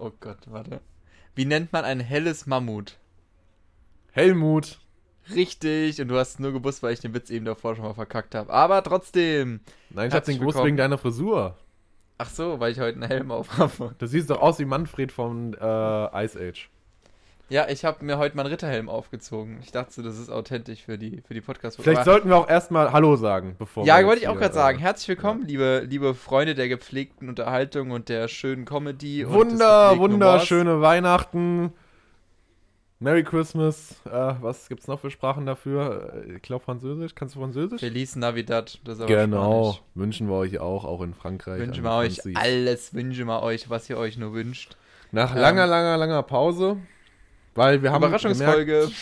oh Gott, warte. Wie nennt man ein helles Mammut? Helmut. Richtig, und du hast es nur gewusst, weil ich den Witz eben davor schon mal verkackt habe. Aber trotzdem. Nein, ich hab den gewusst wegen deiner Frisur. Ach so, weil ich heute einen Helm auf habe. Du siehst doch aus wie Manfred von äh, Ice Age. Ja, ich habe mir heute meinen Ritterhelm aufgezogen. Ich dachte, das ist authentisch für die, für die podcast Vielleicht sollten wir auch erstmal Hallo sagen, bevor Ja, wollte ich auch gerade sagen. äh, Herzlich willkommen, liebe, liebe Freunde der gepflegten Unterhaltung und der schönen Comedy. Wunder, wunderschöne Weihnachten. Merry Christmas. Äh, was gibt's noch für Sprachen dafür? Äh, Ich glaube Französisch. Kannst du Französisch? Feliz Navidad. Das ist aber Genau. Spanisch. Wünschen wir euch auch, auch in Frankreich. Wünschen wir euch alles, wünschen wir euch, was ihr euch nur wünscht. Nach ähm, langer, langer, langer Pause. Weil wir haben Überraschungsfolge. gemerkt,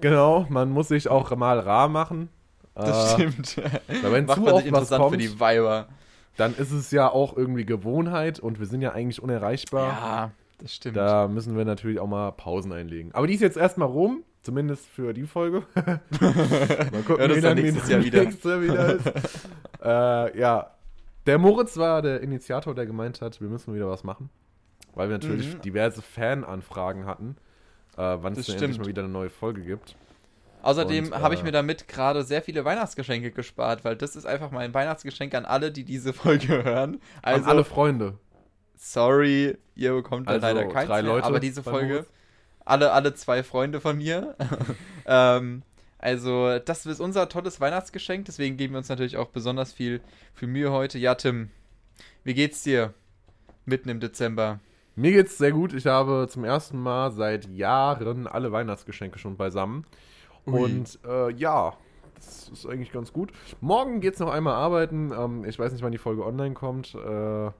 genau, man muss sich auch mal rar machen. Das Äh, stimmt. Weil wenn Macht zu man sich oft was interessant kommt, für die Weiber. dann ist es ja auch irgendwie Gewohnheit und wir sind ja eigentlich unerreichbar. Ja, das stimmt. Da müssen wir natürlich auch mal Pausen einlegen. Aber die ist jetzt erstmal rum, zumindest für die Folge. mal gucken, Ja, das wie lange nächstes Jahr wieder. nächste wieder ist. äh, ja, der Moritz war der Initiator, der gemeint hat, wir müssen wieder was machen. Weil wir natürlich Mhm. diverse Fananfragen hatten, äh, wann es endlich mal wieder eine neue Folge gibt. Außerdem Und, habe ich äh, mir damit gerade sehr viele Weihnachtsgeschenke gespart, weil das ist einfach mein Weihnachtsgeschenk an alle, die diese Folge hören. Also, An alle Freunde. sorry, ihr bekommt Also leider keins drei mehr, Leute aber diese Folge, Moritz. alle, alle zwei Freunde von mir. ähm, also, das ist unser tolles Weihnachtsgeschenk, deswegen geben wir uns natürlich auch besonders viel, viel Mühe heute. Ja, Tim, wie geht's dir mitten im Dezember? Mir geht's sehr gut. Ich habe zum ersten Mal seit Jahren alle Weihnachtsgeschenke schon beisammen. Ui. Und äh, ja, das ist eigentlich ganz gut. Morgen geht's noch einmal arbeiten. Ähm, ich weiß nicht, wann die Folge online kommt. Äh, wenn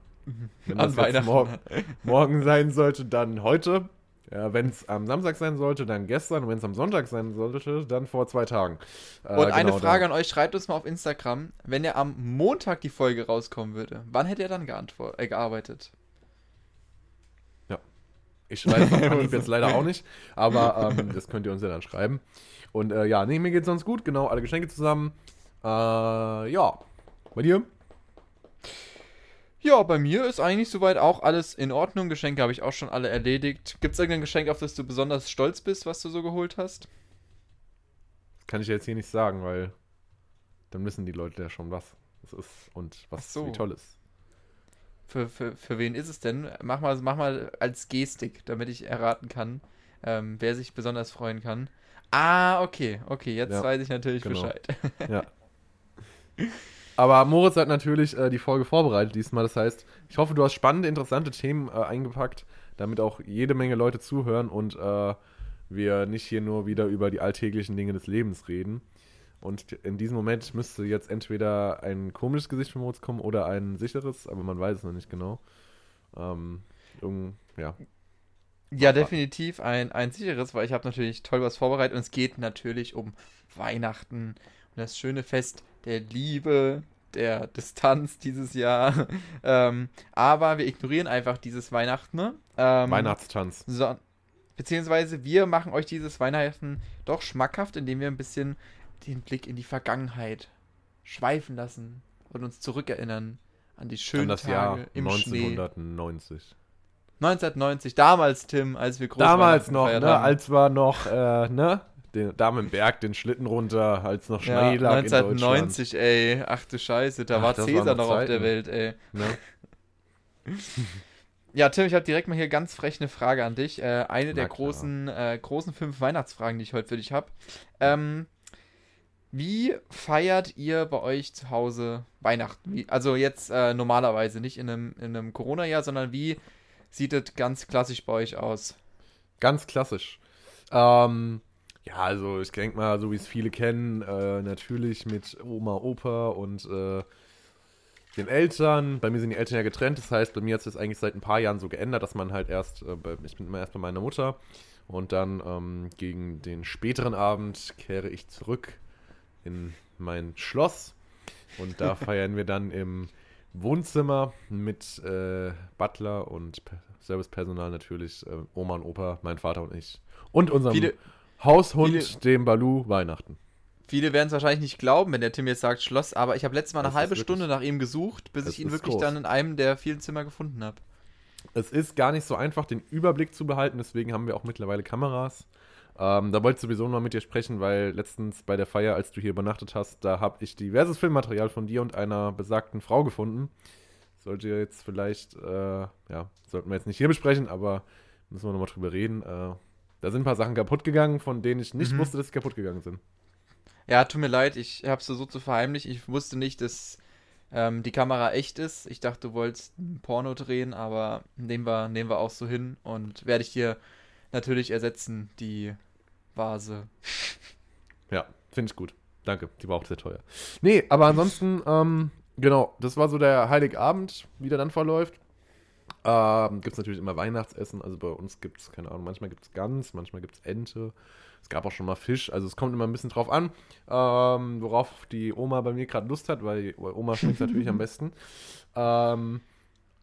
An das Weihnachten. morgen, morgen sein sollte, dann heute. Ja, wenn es am Samstag sein sollte, dann gestern. Und wenn es am Sonntag sein sollte, dann vor zwei Tagen. Äh, Und eine genau, Frage dann- an euch, schreibt uns mal auf Instagram, wenn ja am Montag die Folge rauskommen würde, wann hätte er dann äh, gearbeitet? Ich weiß Anhieb jetzt leider auch nicht, aber ähm, das könnt ihr uns ja dann schreiben. Und äh, ja, nee, mir geht's sonst gut, genau, alle Geschenke zusammen. Äh, ja, bei dir? Ja, bei mir ist eigentlich soweit auch alles in Ordnung. Geschenke habe ich auch schon alle erledigt. Gibt es irgendein Geschenk, auf das du besonders stolz bist, was du so geholt hast? Das kann ich jetzt hier nicht sagen, weil dann wissen die Leute ja schon, was es ist und was Ach so. wie toll ist. Für, für, für wen ist es denn? Mach mal, mach mal als Gestik, damit ich erraten kann, ähm, wer sich besonders freuen kann. Ah, okay, okay, jetzt Ja, weiß ich natürlich genau. Bescheid. Ja. Aber Moritz hat natürlich äh, die Folge vorbereitet diesmal. Das heißt, ich hoffe, du hast spannende, interessante Themen äh, eingepackt, damit auch jede Menge Leute zuhören und äh, wir nicht hier nur wieder über die alltäglichen Dinge des Lebens reden. Und in diesem Moment müsste jetzt entweder ein komisches Gesicht von Moritz kommen oder ein sicheres, aber man weiß es noch nicht genau. Ähm, ja. Ja, definitiv ein, ein sicheres, weil ich habe natürlich toll was vorbereitet und es geht natürlich um Weihnachten und das schöne Fest der Liebe, der Distanz dieses Jahr. ähm, aber wir ignorieren einfach dieses Weihnachten. ne? Ähm, Weihnachtstanz. So, beziehungsweise wir machen euch dieses Weihnachten doch schmackhaft, indem wir ein bisschen den Blick in die Vergangenheit schweifen lassen und uns zurückerinnern an die schönen An das Tage Jahr im Schnee. 1990. 1990, damals, Tim, als wir groß Damals Weihnachten noch, gefeiert ne, als war noch, äh, ne, den, da mit dem Berg den Schlitten runter, als noch ja, Schnee lag in Deutschland. 1990, ey. Ach du Scheiße, da Ach, war Cäsar waren noch noch auf der. Welt, ey. Ne? Ja, Tim, ich habe direkt mal hier ganz frech eine Frage an dich. Äh, eine der Na klar. großen, äh, großen fünf Weihnachtsfragen, die ich heute für dich habe. Ähm, wie feiert ihr bei euch zu Hause Weihnachten? Wie, also jetzt äh, normalerweise, nicht in einem, in einem Corona-Jahr, sondern wie sieht es ganz klassisch bei euch aus? Ganz klassisch. Ähm, ja, also ich denke mal, so wie es viele kennen, äh, natürlich mit Oma, Opa und äh, den Eltern. Bei mir sind die Eltern ja getrennt, das heißt, bei mir hat sich das eigentlich seit ein paar Jahren so geändert, dass man halt erst, äh, bei, ich bin immer erst bei meiner Mutter und dann ähm, gegen den späteren Abend kehre ich zurück in mein Schloss und da feiern wir dann im Wohnzimmer mit äh, Butler und Pe- Servicepersonal natürlich, äh, Oma und Opa, mein Vater und ich. Und unserem Viele- Haushund, viele- dem Balu, Weihnachten. Viele werden es wahrscheinlich nicht glauben, wenn der Tim jetzt sagt Schloss, aber ich habe letztes Mal eine ist halbe wirklich- Stunde nach ihm gesucht, bis ich ihn wirklich groß. dann in einem der vielen Zimmer gefunden habe. Es ist gar nicht so einfach, den Überblick zu behalten, deswegen haben wir auch mittlerweile Kameras. Ähm, da wollte ich sowieso noch mit dir sprechen, weil letztens bei der Feier, als du hier übernachtet hast, da habe ich diverses Filmmaterial von dir und einer besagten Frau gefunden. Sollte jetzt vielleicht, äh, ja, sollten wir jetzt nicht hier besprechen, aber müssen wir nochmal drüber reden. Äh, da sind ein paar Sachen kaputt gegangen, von denen ich nicht Mhm. wusste, dass sie kaputt gegangen sind. Ja, tut mir leid, ich hab's so zu verheimlichen. Ich wusste nicht, dass ähm, die Kamera echt ist. Ich dachte, du wolltest ein Porno drehen, aber nehmen wir, nehmen wir auch so hin und werde ich dir natürlich ersetzen, die Vase. Ja, finde ich gut. Danke, die war auch sehr teuer. Nee, aber ansonsten, ähm, genau, das war so der Heiligabend, wie der dann verläuft. Ähm, gibt es natürlich immer Weihnachtsessen, also bei uns gibt es, keine Ahnung, manchmal gibt es Gans, manchmal gibt es Ente. Es gab auch schon mal Fisch, also es kommt immer ein bisschen drauf an, ähm, worauf die Oma bei mir gerade Lust hat, weil, weil Oma schmeckt natürlich am besten. Ähm,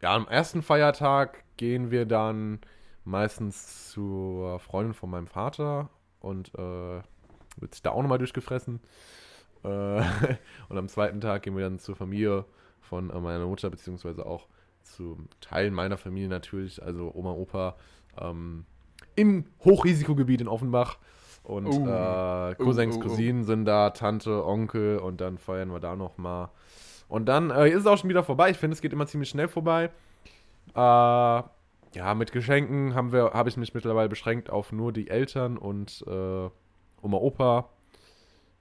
ja, am ersten Feiertag gehen wir dann meistens zur Freundin von meinem Vater und äh, wird sich da auch nochmal durchgefressen. Äh, und am zweiten Tag gehen wir dann zur Familie von äh, meiner Mutter, beziehungsweise auch zu Teilen meiner Familie natürlich, also Oma, Opa, ähm, im Hochrisikogebiet in Offenbach. Und Oh. äh, Cousins, Oh, oh, oh. Cousinen sind da, Tante, Onkel und dann feiern wir da nochmal. Und dann äh, ist es auch schon wieder vorbei. Ich finde, es geht immer ziemlich schnell vorbei. Äh, ja, mit Geschenken haben wir, habe ich mich mittlerweile beschränkt auf nur die Eltern und äh, Oma, Opa,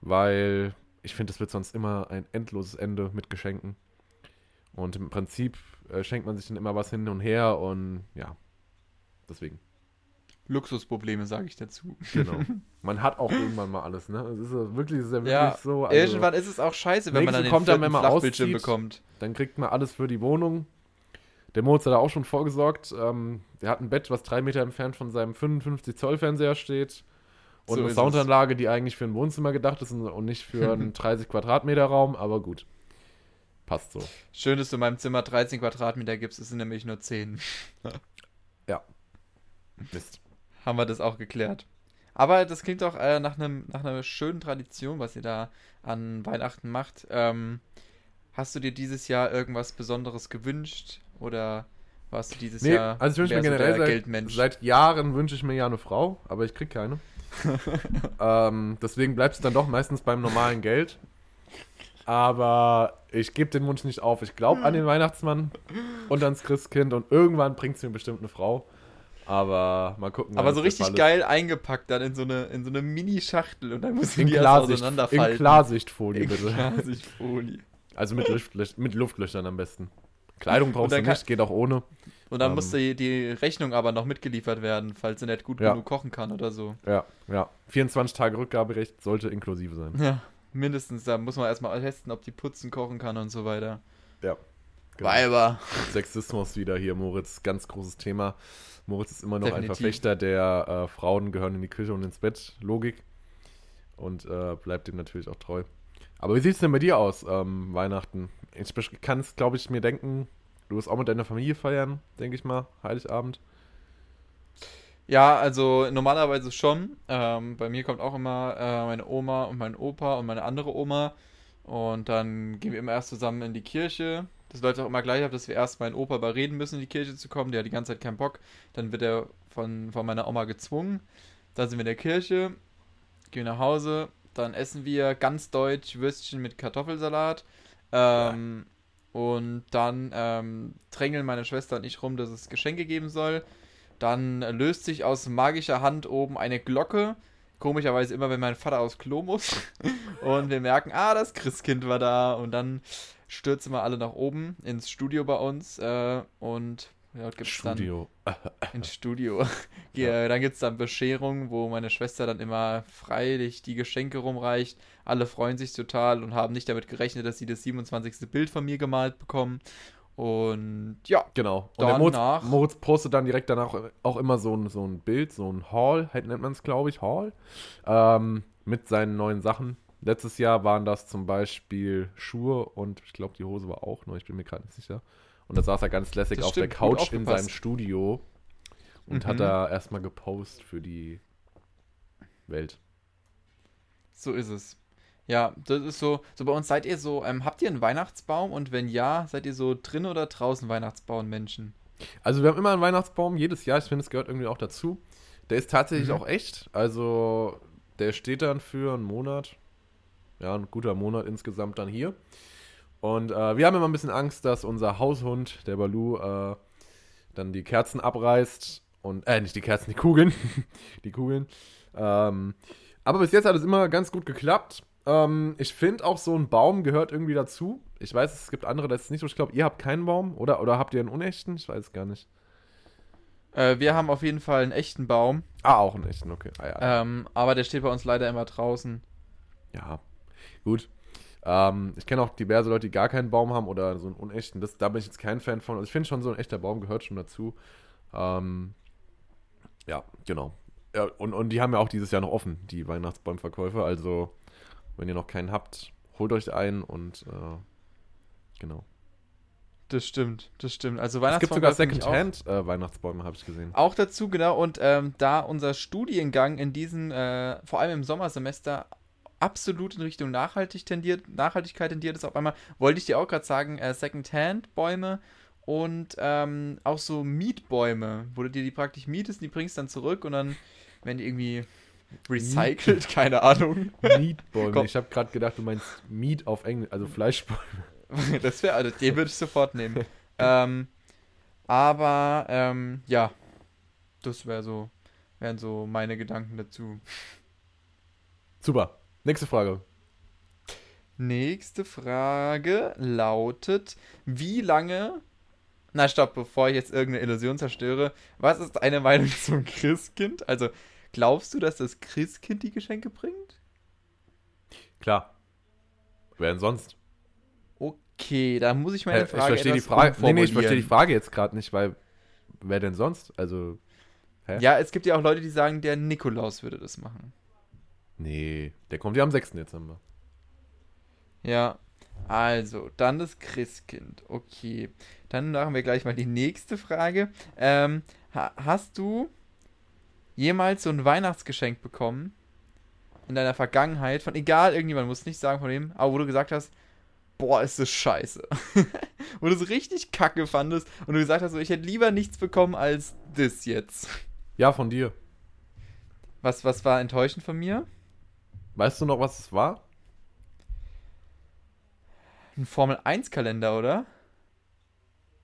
weil ich finde, es wird sonst immer ein endloses Ende mit Geschenken. Und im Prinzip äh, schenkt man sich dann immer was hin und her und ja, deswegen. Luxusprobleme, sage ich dazu. Genau. Man hat auch irgendwann mal alles, ne? Es ist wirklich, es ist ja wirklich Ja, so. also- Irgendwann ist es auch scheiße, wenn man dann den kommt dann, wenn man Flachbildschirm bekommt. Dann kriegt man alles für die Wohnung. Der Moritz hat da auch schon vorgesorgt. Ähm, der hat ein Bett, was drei Meter entfernt von seinem 55 Zoll Fernseher steht. Und So eine Soundanlage, die eigentlich für ein Wohnzimmer gedacht ist und- nicht für einen 30 Quadratmeter Raum, aber gut. Passt so. Schön, dass du meinem Zimmer 13 Quadratmeter gibst, es sind nämlich nur 10. Mist. Haben wir das auch geklärt. Aber das klingt doch äh, nach, einem, nach einer schönen Tradition, was ihr da an Weihnachten macht. Ähm, hast du dir dieses Jahr irgendwas Besonderes gewünscht? Oder warst du dieses Nee, Jahr also ich wünsche mir generell seit, Geldmensch? seit Jahren wünsche ich mir ja eine Frau, aber ich krieg keine. ähm, deswegen bleibt es dann doch meistens beim normalen Geld. Aber ich gebe den Wunsch nicht auf. Ich glaube an den Weihnachtsmann und ans Christkind und irgendwann bringt es mir bestimmt eine Frau. Aber mal gucken. Aber so richtig geil eingepackt dann in so eine, in so eine Mini-Schachtel und dann musst du In die erst Klarsicht, in auseinanderfalten. Klarsichtfolie In bitte. Klarsichtfolie. Also mit, Luftlöch mit Luftlöchern am besten. Kleidung brauchst du nicht, geht auch ohne. Und dann Ähm. muss die, die Rechnung aber noch mitgeliefert werden, falls sie nicht gut Ja. genug kochen kann oder so. Ja, ja. 24 Tage Rückgaberecht sollte inklusive sein. Ja, mindestens. Da muss man erstmal testen, ob die putzen, kochen kann und so weiter. Ja. Genau. Weiber. Sexismus wieder hier, Moritz. Ganz großes Thema. Moritz ist immer noch ein Definitiv. Verfechter der äh, Frauen gehören in die Küche und ins Bett Logik. Und äh, bleibt dem natürlich auch treu. Aber wie sieht es denn bei dir aus, ähm, Weihnachten? Ich kann es, glaube ich, mir denken, du wirst auch mit deiner Familie feiern, denke ich mal, Heiligabend. Ja, also normalerweise schon. Ähm, bei mir kommt auch immer äh, meine Oma und mein Opa und meine andere Oma. Und dann gehen wir immer erst zusammen in die Kirche. Das läuft auch immer gleich ab, dass wir erst meinen Opa überreden müssen, in die Kirche zu kommen. Der hat die ganze Zeit keinen Bock. Dann wird er von, von meiner Oma gezwungen. Dann sind wir in der Kirche, gehen nach Hause. Dann essen wir ganz deutsch Würstchen mit Kartoffelsalat. Ähm, Und dann ähm, drängeln meine Schwester und ich rum, dass es Geschenke geben soll. Dann löst sich aus magischer Hand oben eine Glocke. Komischerweise immer, wenn mein Vater aufs Klo muss. Und wir merken, ah, das Christkind war da. Und dann stürzen wir alle nach oben ins Studio bei uns. Äh, und ja, gibt's dann Studio. ins Studio. ja. Dann gibt es dann Bescherung, wo meine Schwester dann immer freilich die Geschenke rumreicht. Alle freuen sich total und haben nicht damit gerechnet, dass sie das 27. Bild von mir gemalt bekommen. Und ja, Genau. Und der Moritz, Danach- Moritz postet dann direkt danach auch immer so ein, so ein Bild, so ein Haul, halt nennt man es, glaube ich, Haul, ähm, mit seinen neuen Sachen. Letztes Jahr waren das zum Beispiel Schuhe und ich glaube, die Hose war auch neu, ich bin mir gerade nicht sicher. Und da saß er ganz lässig Das auf der stimmt, gut Couch in seinem Studio und hat Mhm. da erstmal gepostet für die Welt. so ist es. Ja, das ist so. So bei uns seid ihr so, ähm, habt ihr einen Weihnachtsbaum? Und wenn ja, seid ihr so drin oder draußen Weihnachtsbaum Menschen? Also wir haben immer einen Weihnachtsbaum, jedes Jahr. Ich finde, es gehört irgendwie auch dazu. Der ist tatsächlich Mhm. auch echt. Also der steht dann für einen Monat. Ja, ein guter Monat insgesamt dann hier. Und äh, wir haben immer ein bisschen Angst, dass unser Haushund, der Balu, äh, dann die Kerzen abreißt. Und, äh, nicht die Kerzen, die Kugeln. die Kugeln. Ähm, aber bis jetzt hat es immer ganz gut geklappt. Ähm, ich finde auch so ein Baum gehört irgendwie dazu. Ich weiß, es gibt andere, das ist nicht so. Ich glaube, ihr habt keinen Baum, oder? Oder habt ihr einen unechten? Ich weiß es gar nicht. Äh, wir haben auf jeden Fall einen echten Baum, Ah, auch einen echten, okay. Ah, ja. ähm, aber der steht bei uns leider immer draußen. ja. Gut. Ähm, ich kenne auch diverse Leute, die gar keinen Baum haben oder so einen unechten. Das, da bin ich jetzt kein Fan von. Also ich finde schon, so ein echter Baum gehört schon dazu. Ähm, ja, genau. Ja, und, und die haben ja auch dieses Jahr noch offen, die Weihnachtsbaumverkäufe. Also, wenn ihr noch keinen habt, holt euch einen und äh, genau. Das stimmt, das stimmt. Also Es gibt sogar mich auch- Second-Hand-Weihnachtsbäume, habe ich gesehen. Auch dazu, genau, und ähm, da unser Studiengang in diesen, äh, vor allem im Sommersemester, absolut in Richtung nachhaltig tendiert, Nachhaltigkeit tendiert ist auf einmal, wollte ich dir auch gerade sagen, äh, Second-Hand-Bäume und ähm, auch so Mietbäume, wo du dir die praktisch mietest, die bringst dann zurück und dann werden die irgendwie recycelt, keine Ahnung. Mietbäume. Ich habe gerade gedacht, du meinst Meat auf Englisch, also Fleischbäume. das wäre, also den würde ich sofort nehmen. ähm, aber, ähm, ja, das wäre so, wären so meine Gedanken dazu. Super. Nächste Frage. Nächste Frage lautet: Wie lange. Na, stopp, bevor ich jetzt irgendeine Illusion zerstöre. Was ist deine Meinung zum Christkind? Also, glaubst du, dass das Christkind die Geschenke bringt? Klar. Wer denn sonst? Okay, da muss ich meine ich Frage verstehe die Frage. Nee, nee, ich verstehe die. Frage jetzt gerade nicht, weil wer denn sonst? Also, hä? Ja, es gibt ja auch Leute, die sagen, der Nikolaus würde das machen. Nee, der kommt ja am 6. Dezember. Ja, also, dann das Christkind. Okay, dann machen wir gleich mal die nächste Frage. Ähm, ha hast du jemals so ein Weihnachtsgeschenk bekommen in deiner Vergangenheit von egal irgendjemand, muss nicht sagen von wem, aber wo du gesagt hast, boah, ist das scheiße. wo du es richtig kacke fandest und du gesagt hast, so, ich hätte lieber nichts bekommen als das jetzt. Ja, von dir. Was, was war enttäuschend von mir? Weißt du noch, was es war? Ein Formel-1-Kalender, oder?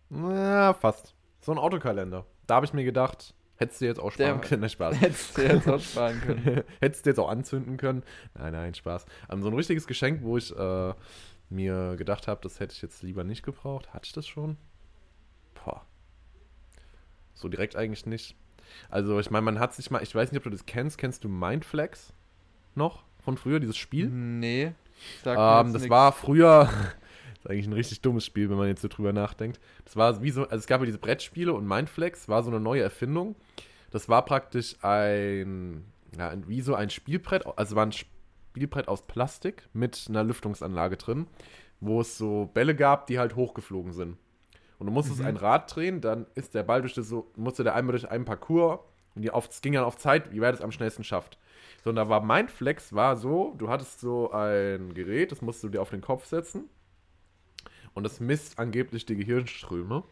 Na, fast. So ein Autokalender. Da habe ich mir gedacht, hättest du jetzt auch sparen Der- können. Ne, Spaß. Hättest du jetzt auch sparen können. hättest du jetzt auch anzünden können. Nein, nein, Spaß. Ähm, so ein richtiges Geschenk, wo ich äh, mir gedacht habe, das hätte ich jetzt lieber nicht gebraucht. Hatte ich das schon? Boah. So direkt eigentlich nicht. Also, ich meine, man hat sich mal, ich weiß nicht, ob du das kennst. Kennst du Mindflex noch von früher, dieses Spiel? Nee. Ähm, das nix. war früher, das ist eigentlich ein richtig dummes Spiel, wenn man jetzt so drüber nachdenkt. Das war wie so, also es gab ja diese Brettspiele und Mindflex war so eine neue Erfindung. Das war praktisch ein, ja, wie so ein Spielbrett, also war ein Spielbrett aus Plastik mit einer Lüftungsanlage drin, wo es so Bälle gab, die halt hochgeflogen sind. Und du musstest Mhm. ein Rad drehen, dann ist der Ball durch das so, musste der einmal durch einen Parcours und die auf, es ging dann auf Zeit, wie wer das am schnellsten schafft. So, und da war Mindflex war so, du hattest so ein Gerät, das musst du dir auf den Kopf setzen. Und das misst angeblich die Gehirnströme.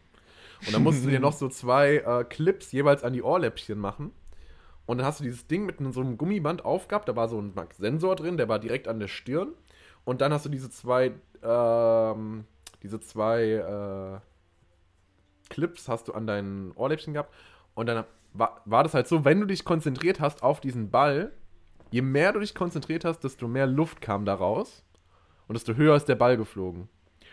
Und dann musst du dir noch so zwei äh, Clips jeweils an die Ohrläppchen machen. Und dann hast du dieses Ding mit so einem Gummiband aufgehabt. Da war so ein Sensor drin, der war direkt an der Stirn. Und dann hast du diese zwei, ähm, diese zwei äh, Clips hast du an deinen Ohrläppchen gehabt. Und dann war, war das halt so, wenn du dich konzentriert hast auf diesen Ball, je mehr du dich konzentriert hast, desto mehr Luft kam da raus. Und desto höher ist der Ball geflogen.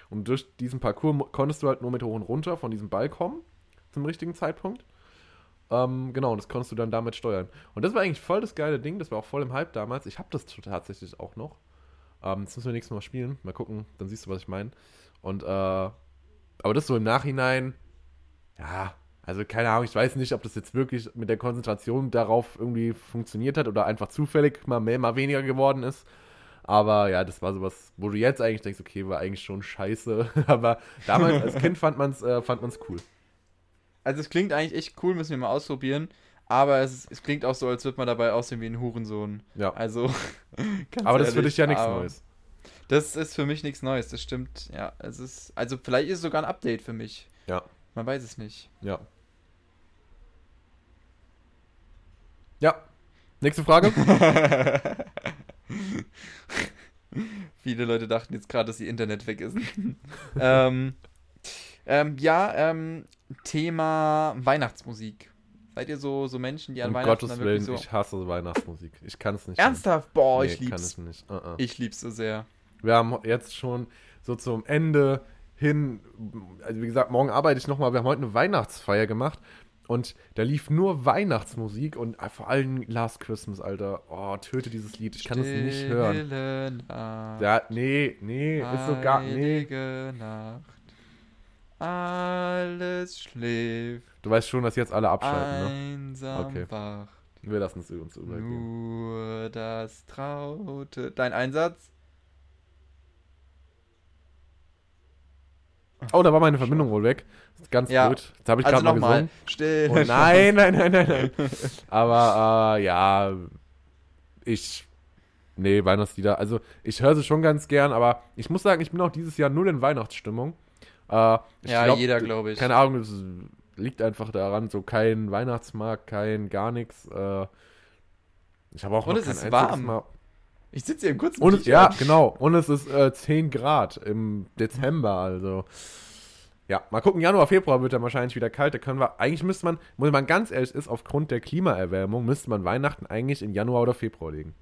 Und durch diesen Parcours konntest du halt nur mit hoch und runter von diesem Ball kommen, zum richtigen Zeitpunkt. Ähm, genau, und das konntest du dann damit steuern. Und das war eigentlich voll das geile Ding, das war auch voll im Hype damals. Ich habe das tatsächlich auch noch. Ähm, das müssen wir nächstes Mal spielen. Mal gucken, dann siehst du, was ich meine. Und, äh, aber das so im Nachhinein, ja, also keine Ahnung, ich weiß nicht, ob das jetzt wirklich mit der Konzentration darauf irgendwie funktioniert hat oder einfach zufällig mal mehr, mal weniger geworden ist. Aber ja, das war sowas, wo du jetzt eigentlich denkst, okay, war eigentlich schon scheiße. Aber damals als Kind fand man es äh, fand man's cool. Also es klingt eigentlich echt cool, müssen wir mal ausprobieren. Aber es, es klingt auch so, als würde man dabei aussehen wie ein Hurensohn. Ja. Also. Aber das ist für dich ja nichts aber Neues. Das ist für mich nichts Neues, das stimmt. Ja, es ist. Also vielleicht ist es sogar ein Update für mich. Ja. Man weiß es nicht. Ja. Ja. Nächste Frage. Viele Leute dachten jetzt gerade, dass ihr Internet weg ist. ähm, ähm, ja, ähm, Thema Weihnachtsmusik. Seid ihr so, so Menschen, die an um Weihnachten Gottes Willen, wirklich so... ich hasse Weihnachtsmusik. Ich kann es nicht. Ernsthaft? Boah, Nee, ich kann lieb's. es nicht. Uh -uh. Ich lieb's so sehr. Wir haben jetzt schon so zum Ende hin, also wie gesagt, morgen arbeite ich nochmal. Wir haben heute eine Weihnachtsfeier gemacht und da lief nur Weihnachtsmusik und vor allem Last Christmas, Alter. Oh, töte dieses Lied. Ich kann es nicht hören. Nacht, Ja, nee, nee, ist so gar, nee. Nacht. Alles schläft, Du weißt schon, dass jetzt alle abschalten, ne? einsam Okay. wach. Wir lassen es uns übergehen. Nur das Traute. Dein Einsatz? Oh, da war meine Verbindung wohl weg. Das ist ganz Ja. blöd. Jetzt habe ich Also gerade mal gesungen. Still. Oh, nein, nein, nein, nein, nein. Aber äh, ja, ich. Nee, Weihnachtslieder. Also, ich höre sie schon ganz gern, aber ich muss sagen, ich bin auch dieses Jahr null in Weihnachtsstimmung. Äh, Ja, glaub, jeder, glaube ich. Keine Ahnung, es liegt einfach daran, so kein Weihnachtsmarkt, kein gar nichts. Äh, ich habe auch Und noch es kein ist warm. Mal. Ich sitze hier im kurzen Und es, ja, genau. Und es ist äh, 10 Grad im Dezember, also. Ja, mal gucken, Januar, Februar wird dann wahrscheinlich wieder kalt. Da können wir, eigentlich müsste man, muss man ganz ehrlich ist, aufgrund der Klimaerwärmung müsste man Weihnachten eigentlich in Januar oder Februar legen.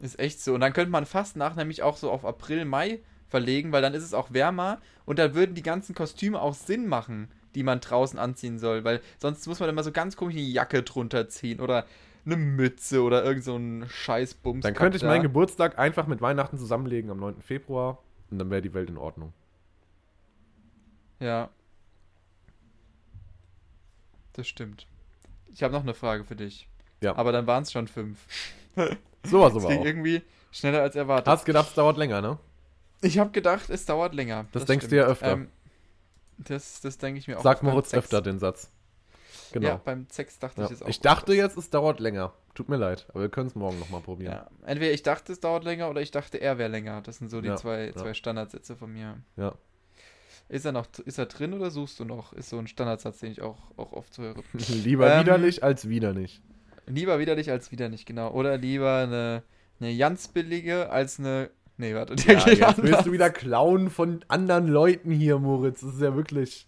Ist echt so. Und dann könnte man fast nach nämlich auch so auf April, Mai verlegen, weil dann ist es auch wärmer und dann würden die ganzen Kostüme auch Sinn machen, die man draußen anziehen soll, weil sonst muss man immer so ganz komisch eine Jacke drunter ziehen oder eine Mütze oder irgend so ein Scheißbums. Dann könnte ich meinen Geburtstag einfach mit Weihnachten zusammenlegen am 9. Februar und dann wäre die Welt in Ordnung. Ja. Das stimmt. Ich habe noch eine Frage für dich. Ja. Aber dann waren es schon fünf. Sowas Das aber ging auch. irgendwie schneller als erwartet. Hast gedacht, es dauert länger, ne? Ich habe gedacht, es dauert länger. Das denkst du ja öfter. Ähm, das das denke ich mir auch. Sag Moritz öfter den Satz. Genau. Ja, beim Sex dachte Ja. ich es auch. Ich dachte jetzt, es dauert länger. Tut mir leid, aber wir können es morgen nochmal probieren. Ja, entweder ich dachte, es dauert länger oder ich dachte, er wäre länger. Das sind so die Ja, zwei, zwei Standardsätze von mir. Ja. Ist er noch, ist er drin oder suchst du noch? Ist so ein Standardsatz, den ich auch, auch oft höre. Lieber Ähm, widerlich als wieder nicht. Lieber widerlich als wieder nicht, genau. Oder lieber eine, eine ganz billige als eine. Nee, warte, der Ja, geht jetzt willst anders. du wieder klauen von anderen Leuten hier, Moritz. Das ist ja wirklich.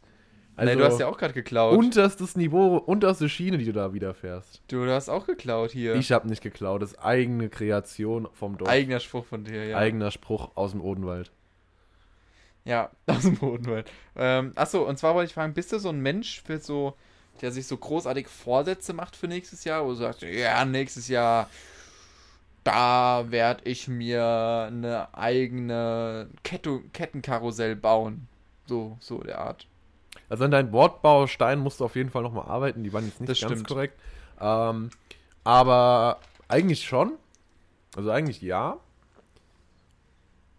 Also, nee, du hast ja auch gerade geklaut. unterstes Niveau, unterste Schiene, die du da wieder fährst. Du, du hast auch geklaut hier. Ich habe nicht geklaut, das ist eigene Kreation vom Dorf. Eigener Spruch von dir, ja. Eigener Spruch aus dem Odenwald. Ja, aus dem Bodenwald. Ähm, achso, und zwar wollte ich fragen, bist du so ein Mensch, für so, der sich so großartig Vorsätze macht für nächstes Jahr, wo du sagst, ja, nächstes Jahr, da werde ich mir eine eigene Kette, Kettenkarussell bauen. So, so der Art. Also an deinen Wortbausteinen musst du auf jeden Fall nochmal arbeiten, die waren jetzt nicht Das ganz stimmt. korrekt. Ähm, aber eigentlich schon. Also eigentlich ja.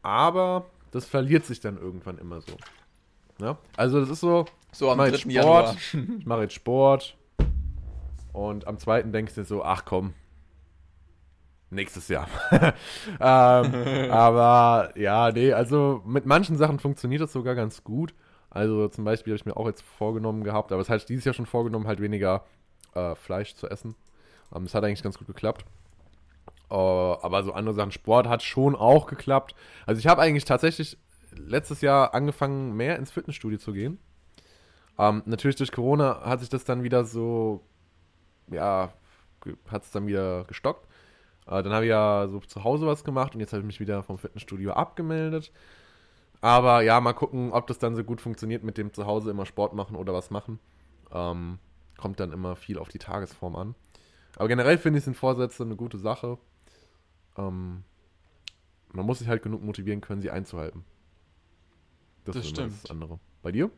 Aber das verliert sich dann irgendwann immer so. Ja? Also das ist so, So am Mein 3. Sport. Januar. ich mache jetzt Sport und am zweiten denkst du so, ach komm, nächstes Jahr. ähm, aber ja, nee, also mit manchen Sachen funktioniert das sogar ganz gut. Also zum Beispiel habe ich mir auch jetzt vorgenommen gehabt, aber das hatte ich dieses Jahr schon vorgenommen, halt weniger äh, Fleisch zu essen. Ähm, das hat eigentlich ganz gut geklappt. Äh, aber so andere Sachen, Sport hat schon auch geklappt. Also ich habe eigentlich tatsächlich letztes Jahr angefangen, mehr ins Fitnessstudio zu gehen. Ähm, natürlich durch Corona hat sich das dann wieder so, ja, hat es dann wieder gestockt. Äh, dann habe ich ja so zu Hause was gemacht und jetzt habe ich mich wieder vom Fitnessstudio abgemeldet. Aber ja, mal gucken, ob das dann so gut funktioniert mit dem zu Hause immer Sport machen oder was machen. Ähm, kommt dann immer viel auf die Tagesform an. Aber generell finde ich, sind Vorsätze eine gute Sache. Ähm, man muss sich halt genug motivieren können, sie einzuhalten. Das ist immer stimmt. Das andere. Bei dir?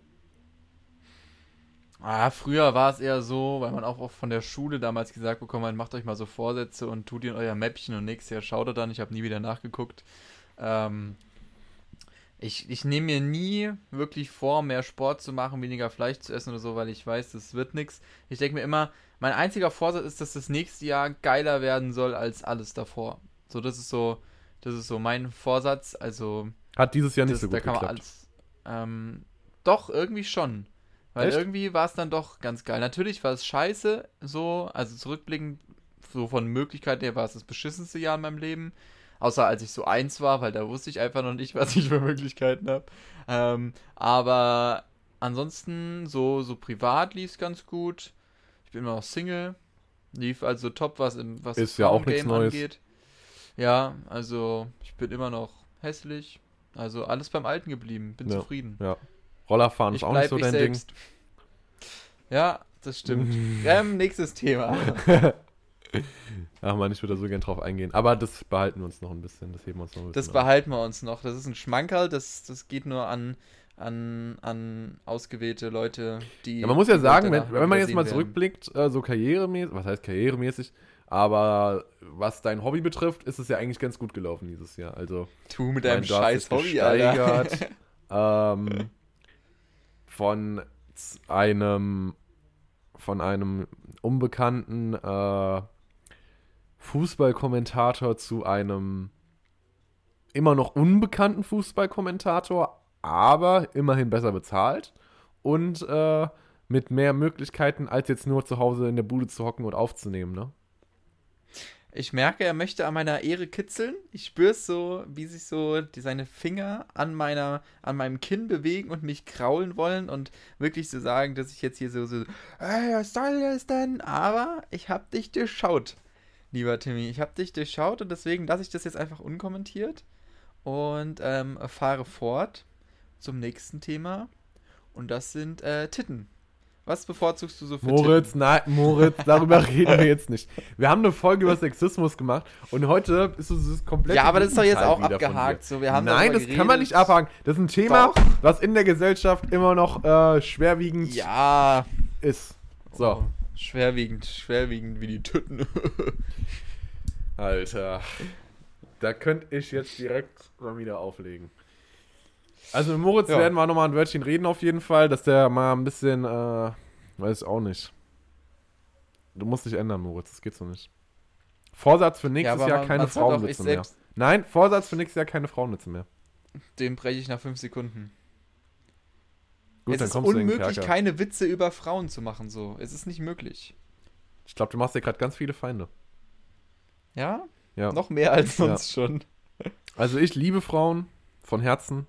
Ah, früher war es eher so, weil man auch oft von der Schule damals gesagt bekommen hat, macht euch mal so Vorsätze und tut die in euer Mäppchen und nächstes Jahr schaut ihr dann. Ich habe nie wieder nachgeguckt. Ähm, ich ich nehme mir nie wirklich vor, mehr Sport zu machen, weniger Fleisch zu essen oder so, weil ich weiß, das wird nichts. Ich denke mir immer, mein einziger Vorsatz ist, dass das nächste Jahr geiler werden soll als alles davor. So, das ist so, das ist so mein Vorsatz. Also, Hat dieses Jahr nicht das, so da gut kann man geklappt. alles. Ähm, doch, irgendwie schon. Weil Echt? irgendwie war es dann doch ganz geil. Natürlich war es scheiße, so, also zurückblickend, so von Möglichkeiten her war es das beschissenste Jahr in meinem Leben. Außer als ich so eins war, weil da wusste ich einfach noch nicht, was ich für Möglichkeiten habe. Ähm, aber ansonsten, so, so privat lief es ganz gut. Ich bin immer noch Single. Lief also top, was, im, was Ist ja auch nichts Neues. angeht. Ja, also ich bin immer noch hässlich. Also alles beim Alten geblieben. Bin Ja. zufrieden. Ja. Rollerfahren ist auch nicht so dein selbst. Ja, das stimmt. ähm, nächstes Thema. Ach man, ich würde da so gern drauf eingehen. Aber das behalten wir uns noch ein bisschen. Das heben wir uns noch ein bisschen Das behalten wir uns noch. Das ist ein Schmankerl. Das, das geht nur an, an, an ausgewählte Leute, die. Ja, man muss ja sagen, wenn, wenn man jetzt mal zurückblickt, äh, so karrieremäßig, was heißt karrieremäßig, aber was dein Hobby betrifft, ist es ja eigentlich ganz gut gelaufen dieses Jahr. Also Tu mit deinem du scheiß Hobby, Alter. ähm, von einem von einem unbekannten äh, Fußballkommentator zu einem immer noch unbekannten Fußballkommentator, aber immerhin besser bezahlt und äh, mit mehr Möglichkeiten, als jetzt nur zu Hause in der Bude zu hocken und aufzunehmen, ne? Ich merke, er möchte an meiner Ehre kitzeln. Ich spüre es so, wie sich so die, seine Finger an, meiner, an meinem Kinn bewegen und mich kraulen wollen und wirklich so sagen, dass ich jetzt hier so, so hey, was soll das denn? Aber ich hab dich durchschaut, lieber Timmy. Ich hab dich durchschaut und deswegen lasse ich das jetzt einfach unkommentiert und ähm, fahre fort zum nächsten Thema. Und das sind äh, Titten. Was bevorzugst du so für Moritz, nein, Moritz, darüber reden wir jetzt nicht. Wir haben eine Folge über Sexismus gemacht und heute ist es das komplette Ja, aber das ist doch jetzt auch abgehakt. So, wir haben Nein, das darüber kann man geredet. nicht abhaken. Das ist ein Thema, Doch. was in der Gesellschaft immer noch äh, schwerwiegend Ja, ist. So. Oh, schwerwiegend, schwerwiegend wie die Tüten. Alter. Da könnte ich jetzt direkt mal wieder auflegen. Also mit Moritz Ja. werden wir nochmal ein Wörtchen reden auf jeden Fall, dass der mal ein bisschen, äh, weiß auch nicht. Du musst dich ändern, Moritz, das geht so nicht. Vorsatz für nächstes Jahr keine soll doch- Frauenwitze ich mehr. Nein, Vorsatz für nächstes Jahr keine Frauenwitze mehr. Den breche ich nach fünf Sekunden. Gut, es ist unmöglich, keine Witze über Frauen zu machen, so. Es ist nicht möglich. Ich glaube, du machst dir gerade ganz viele Feinde. Ja? Ja. Noch mehr als sonst schon. Also ich liebe Frauen von Herzen.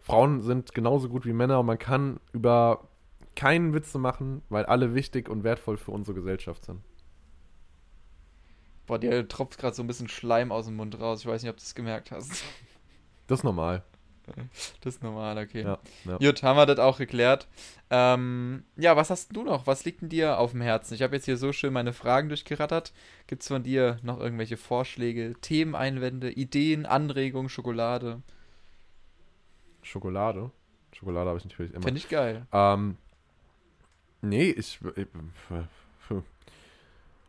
Frauen sind genauso gut wie Männer und man kann über keinen Witze machen, weil alle wichtig und wertvoll für unsere Gesellschaft sind. Boah, dir tropft gerade so ein bisschen Schleim aus dem Mund raus. Ich weiß nicht, ob du es gemerkt hast. Das ist normal. Das ist normal, okay. Ja, ja. Gut, haben wir das auch geklärt. Ähm, ja, was hast du noch? Was liegt denn dir auf dem Herzen? Ich habe jetzt hier so schön meine Fragen durchgerattert. Gibt es von dir noch irgendwelche Vorschläge, Themeneinwände, Ideen, Anregungen, Schokolade? Schokolade. Schokolade habe ich natürlich immer. Finde ich geil. Ähm, nee, ich. Ich,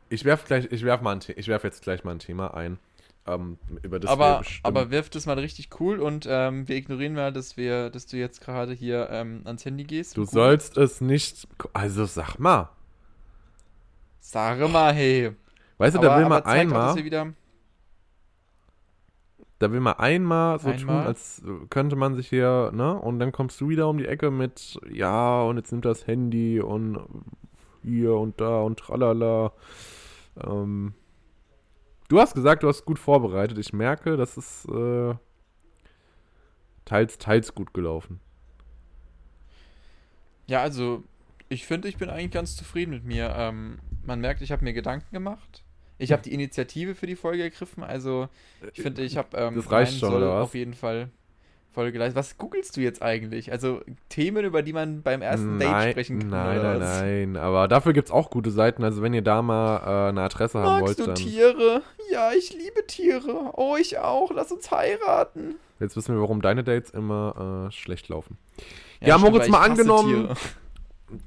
ich werf gleich, ich werf mal ein, The- ich werf jetzt gleich mal ein Thema ein, ähm, über das aber, aber wirf das mal richtig cool und ähm, wir ignorieren mal, dass wir, dass du jetzt gerade hier ähm, ans Handy gehst. du sollst es nicht. Also sag mal. Sag mal, hey. Weißt du, aber, da will man einmal. Da will man einmal so Einmal. tun, als könnte man sich hier, ne? Und dann kommst du wieder um die Ecke mit, ja, und jetzt nimmt das Handy und hier und da und tralala. Ähm, du hast gesagt, du hast gut vorbereitet. Ich merke, das ist äh, teils, teils gut gelaufen. Ja, also, ich finde, ich bin eigentlich ganz zufrieden mit mir. Ähm, man merkt, ich habe mir Gedanken gemacht. Ich habe die Initiative für die Folge ergriffen. Also, ich finde, ich habe ähm, Das reicht schon, Soll auf jeden Fall voll geleistet. Was googelst du jetzt eigentlich? Also, Themen, über die man beim ersten Date nein, sprechen kann. Nein, oder nein, was? nein. Aber dafür gibt es auch gute Seiten. Also wenn ihr da mal äh, eine Adresse haben Magst wollt, du dann. Tiere? Ja, ich liebe Tiere. Oh, ich auch. Lass uns heiraten. Jetzt wissen wir, warum deine Dates immer äh, schlecht laufen. Ja, stimmt, Moritz, mal angenommen.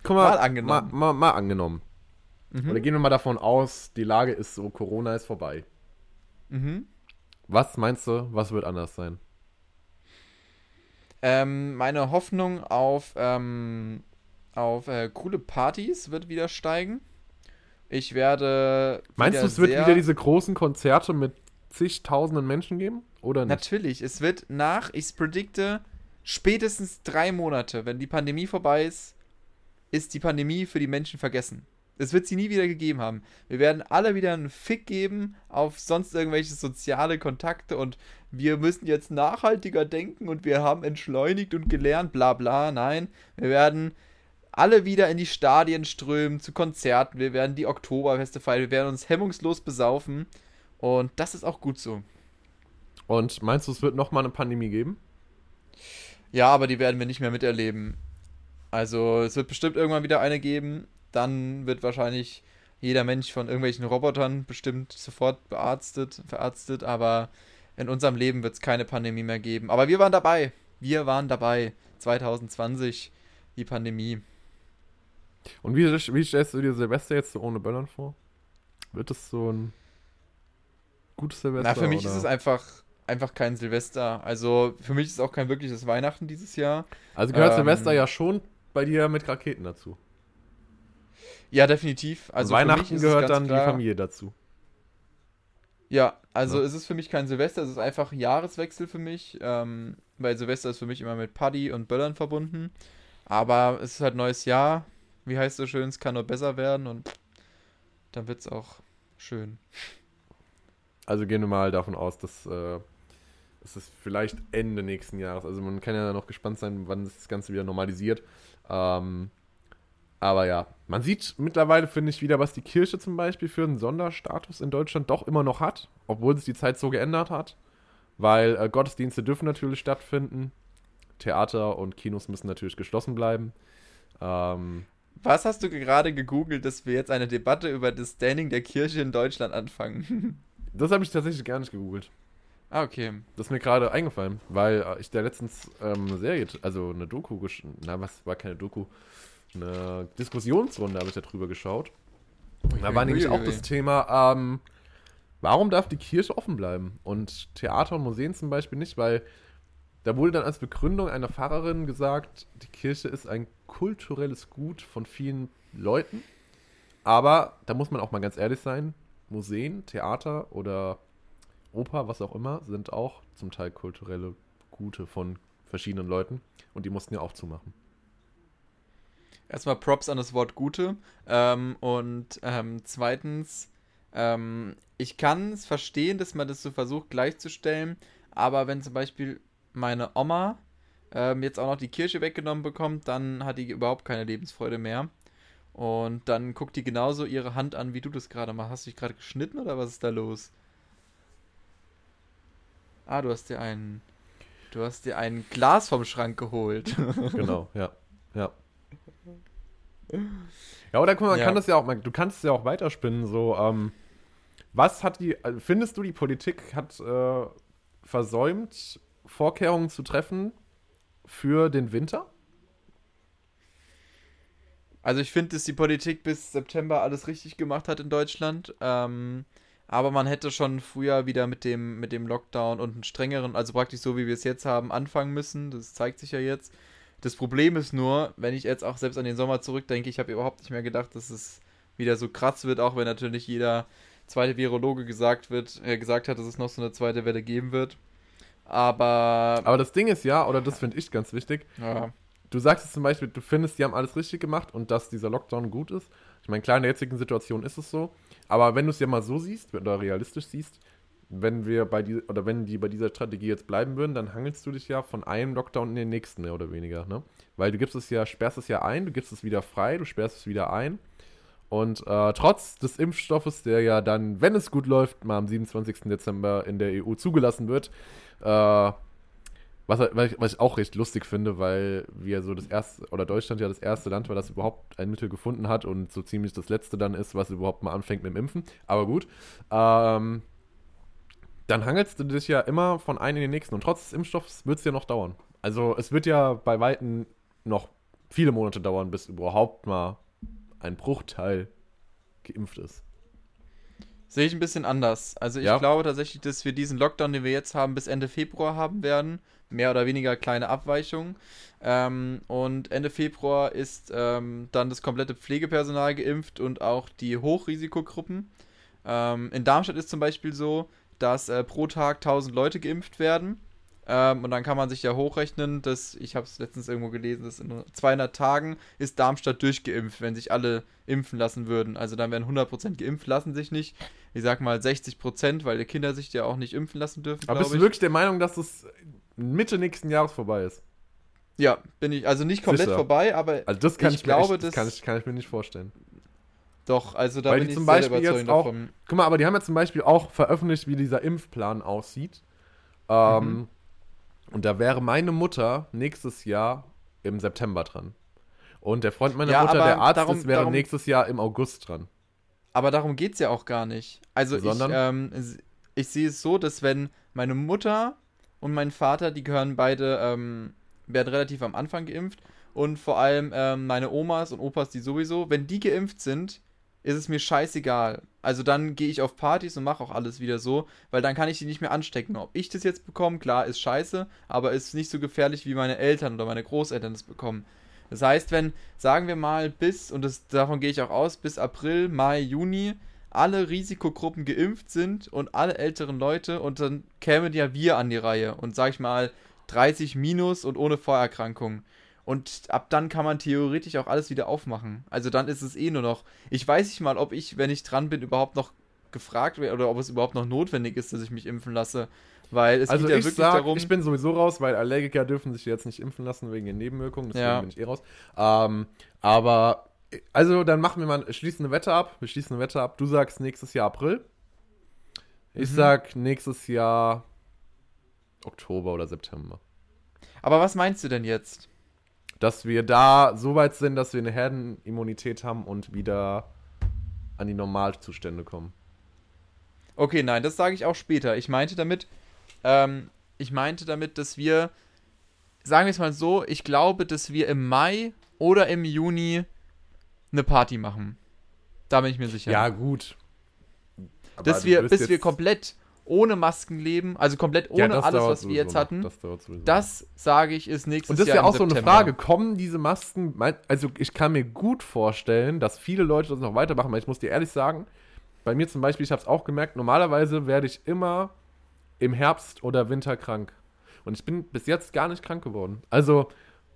Guck mal, Mal angenommen. Mal, mal, mal angenommen. Mhm. Oder gehen wir mal davon aus, die Lage ist so, Corona ist vorbei. Mhm. Was meinst du, was wird anders sein? Ähm, meine Hoffnung auf, ähm, auf äh, coole Partys wird wieder steigen. Ich werde. Meinst du, es wird wieder diese großen Konzerte mit zigtausenden Menschen geben? Oder nicht? Natürlich, es wird nach, ich predikte, spätestens drei Monate, wenn die Pandemie vorbei ist, ist die Pandemie für die Menschen vergessen. Es wird sie nie wieder gegeben haben. Wir werden alle wieder einen Fick geben auf sonst irgendwelche soziale Kontakte und wir müssen jetzt nachhaltiger denken und wir haben entschleunigt und gelernt, bla bla. Nein, wir werden alle wieder in die Stadien strömen, zu Konzerten, wir werden die Oktoberfeste feiern, wir werden uns hemmungslos besaufen und das ist auch gut so. Und meinst du, es wird nochmal eine Pandemie geben? Ja, aber die werden wir nicht mehr miterleben. Also es wird bestimmt irgendwann wieder eine geben, dann wird wahrscheinlich jeder Mensch von irgendwelchen Robotern bestimmt sofort bearztet, verarztet, aber in unserem Leben wird es keine Pandemie mehr geben. Aber wir waren dabei. Wir waren dabei. 2020, die Pandemie. Und wie, wie stellst du dir Silvester jetzt so ohne Böllern vor? Wird es so ein gutes Silvester? Na, für mich oder? ist es einfach, einfach kein Silvester. Also für mich ist es auch kein wirkliches Weihnachten dieses Jahr. Also gehört ähm, Silvester ja schon bei dir mit Raketen dazu. Ja, definitiv. Also Weihnachten gehört dann klar, die Familie dazu. Ja, also ja. es ist für mich kein Silvester, es ist einfach ein Jahreswechsel für mich, ähm, weil Silvester ist für mich immer mit Paddy und Böllern verbunden. Aber es ist halt neues Jahr, wie heißt es so schön, es kann nur besser werden und dann wird es auch schön. Also gehen wir mal davon aus, dass äh, es ist vielleicht Ende nächsten Jahres. Also man kann ja noch gespannt sein, wann das Ganze wieder normalisiert. Ähm, aber ja, man sieht mittlerweile, finde ich, wieder, was die Kirche zum Beispiel für einen Sonderstatus in Deutschland doch immer noch hat, obwohl sich die Zeit so geändert hat. Weil äh, Gottesdienste dürfen natürlich stattfinden. Theater und Kinos müssen natürlich geschlossen bleiben. Ähm, was hast du gerade gegoogelt, dass wir jetzt eine Debatte über das Standing der Kirche in Deutschland anfangen? das habe ich tatsächlich gar nicht gegoogelt. Ah, okay. Das ist mir gerade eingefallen, weil äh, ich da letztens ähm, eine Serie, also eine Doku, na was, war keine Doku, eine Diskussionsrunde habe ich da drüber geschaut. Okay, da war nämlich auch das Thema, ähm, warum darf die Kirche offen bleiben und Theater und Museen zum Beispiel nicht, weil da wurde dann als Begründung einer Pfarrerin gesagt, die Kirche ist ein kulturelles Gut von vielen Leuten, aber da muss man auch mal ganz ehrlich sein, Museen, Theater oder Oper, was auch immer, sind auch zum Teil kulturelle Gute von verschiedenen Leuten und die mussten ja auch zumachen. Erstmal Props an das Wort Gute. Ähm, und ähm, zweitens, ähm, ich kann es verstehen, dass man das so versucht gleichzustellen, aber wenn zum Beispiel meine Oma ähm, jetzt auch noch die Kirche weggenommen bekommt, dann hat die überhaupt keine Lebensfreude mehr. Und dann guckt die genauso ihre Hand an, wie du das gerade machst. Hast du dich gerade geschnitten oder was ist da los? Ah, du hast dir ein. Du hast dir ein Glas vom Schrank geholt. genau, ja. Ja. Ja, oder guck mal, man ja. kann das ja auch, du kannst es ja auch weiterspinnen, so, ähm, was hat die, also findest du, die Politik hat äh, versäumt, Vorkehrungen zu treffen für den Winter? Also ich finde, dass die Politik bis September alles richtig gemacht hat in Deutschland. Ähm, aber man hätte schon früher wieder mit dem, mit dem Lockdown und einen strengeren, also praktisch so wie wir es jetzt haben, anfangen müssen. Das zeigt sich ja jetzt. Das Problem ist nur, wenn ich jetzt auch selbst an den Sommer zurückdenke, ich habe überhaupt nicht mehr gedacht, dass es wieder so krass wird, auch wenn natürlich jeder zweite Virologe gesagt wird, äh, gesagt hat, dass es noch so eine zweite Welle geben wird. Aber. Aber das Ding ist ja, oder das finde ich ganz wichtig. Ja. Du sagst es zum Beispiel, du findest, die haben alles richtig gemacht und dass dieser Lockdown gut ist. Ich meine, klar, in der jetzigen Situation ist es so. Aber wenn du es ja mal so siehst oder realistisch siehst, wenn wir bei die, oder wenn die bei dieser Strategie jetzt bleiben würden, dann hangelst du dich ja von einem Lockdown in den nächsten, mehr oder weniger, ne? Weil du gibst es ja, sperrst es ja ein, du gibst es wieder frei, du sperrst es wieder ein. Und äh, trotz des Impfstoffes, der ja dann, wenn es gut läuft, mal am 27. Dezember in der EU zugelassen wird, äh, was, was, ich auch recht lustig finde, weil wir so das erste, oder Deutschland ja das erste Land war, das überhaupt ein Mittel gefunden hat und so ziemlich das letzte dann ist, was überhaupt mal anfängt mit dem Impfen. Aber gut. Ähm, dann hangelst du dich ja immer von einem in den nächsten. Und trotz des Impfstoffs wird es ja noch dauern. Also es wird ja bei Weitem noch viele Monate dauern, bis überhaupt mal ein Bruchteil geimpft ist. Sehe ich ein bisschen anders. Also ich ja. glaube tatsächlich, dass wir diesen Lockdown, den wir jetzt haben, bis Ende Februar haben werden. Mehr oder weniger kleine Abweichungen. Ähm, und Ende Februar ist ähm, dann das komplette Pflegepersonal geimpft und auch die Hochrisikogruppen. Ähm, in Darmstadt ist zum Beispiel so, dass äh, pro Tag 1000 Leute geimpft werden. Ähm, und dann kann man sich ja hochrechnen, dass, ich habe es letztens irgendwo gelesen, dass in 200 Tagen ist Darmstadt durchgeimpft, wenn sich alle impfen lassen würden. Also dann werden 100% geimpft, lassen sich nicht. Ich sag mal 60%, weil die Kinder sich ja auch nicht impfen lassen dürfen. Aber bist du ich. wirklich der Meinung, dass es Mitte nächsten Jahres vorbei ist? Ja, bin ich. Also nicht komplett Sicher. vorbei, aber Also das kann Ich ich, glaube, echt, das das- kann ich, kann ich mir nicht vorstellen. Doch, also da Weil bin die ich zum sehr Beispiel überzeugt jetzt auch- davon. Guck mal, aber die haben ja zum Beispiel auch veröffentlicht, wie dieser Impfplan aussieht. Ähm, Mhm. Und da wäre meine Mutter nächstes Jahr im September dran. Und der Freund meiner Ja, Mutter, der Arzt darum- ist, wäre darum- nächstes Jahr im August dran. Aber darum geht es ja auch gar nicht. Also Sondern? ich, ähm, ich sehe es so, dass wenn meine Mutter und mein Vater, die gehören beide, ähm, werden relativ am Anfang geimpft. Und vor allem ähm, meine Omas und Opas, die sowieso, wenn die geimpft sind, ist es mir scheißegal. Also dann gehe ich auf Partys und mache auch alles wieder so, weil dann kann ich die nicht mehr anstecken. Ob ich das jetzt bekomme, klar, ist scheiße, aber ist nicht so gefährlich, wie meine Eltern oder meine Großeltern das bekommen. Das heißt, wenn, sagen wir mal, bis, und das, davon gehe ich auch aus, bis April, Mai, Juni, alle Risikogruppen geimpft sind und alle älteren Leute und dann kämen ja wir an die Reihe und sag ich mal 30 minus und ohne Vorerkrankung. Und ab dann kann man theoretisch auch alles wieder aufmachen. Also dann ist es eh nur noch. Ich weiß nicht mal, ob ich, wenn ich dran bin, überhaupt noch gefragt werde oder ob es überhaupt noch notwendig ist, dass ich mich impfen lasse. Weil es Also geht ja ich wirklich sag, darum. ich bin sowieso raus, weil Allergiker dürfen sich jetzt nicht impfen lassen wegen den Nebenwirkungen, deswegen Ja. bin ich eh raus. Ähm, aber, also dann machen wir mal, schließen eine Wette ab, wir schließen eine Wette ab. Du sagst nächstes Jahr April. Ich Mhm. sag nächstes Jahr Oktober oder September. Aber was meinst du denn jetzt? Dass wir da so weit sind, dass wir eine Herdenimmunität haben und wieder an die Normalzustände kommen. Okay, nein, das sage ich auch später. Ich meinte damit, ähm, ich meinte damit, dass wir, sagen wir es mal so, ich glaube, dass wir im Mai oder im Juni eine Party machen. Da bin ich mir sicher. Ja, gut. Aber dass wir, bis wir komplett ohne Masken leben, also komplett ohne Ja, alles, was wir jetzt hatten. Das. Das, sage ich, ist nächstes Und das ist Jahr ja im auch so eine September. Frage, kommen diese Masken, also ich kann mir gut vorstellen, dass viele Leute das noch weitermachen, weil ich muss dir ehrlich sagen, bei mir zum Beispiel, ich habe es auch gemerkt, normalerweise werde ich immer im Herbst oder Winter krank. Und ich bin bis jetzt gar nicht krank geworden. Also,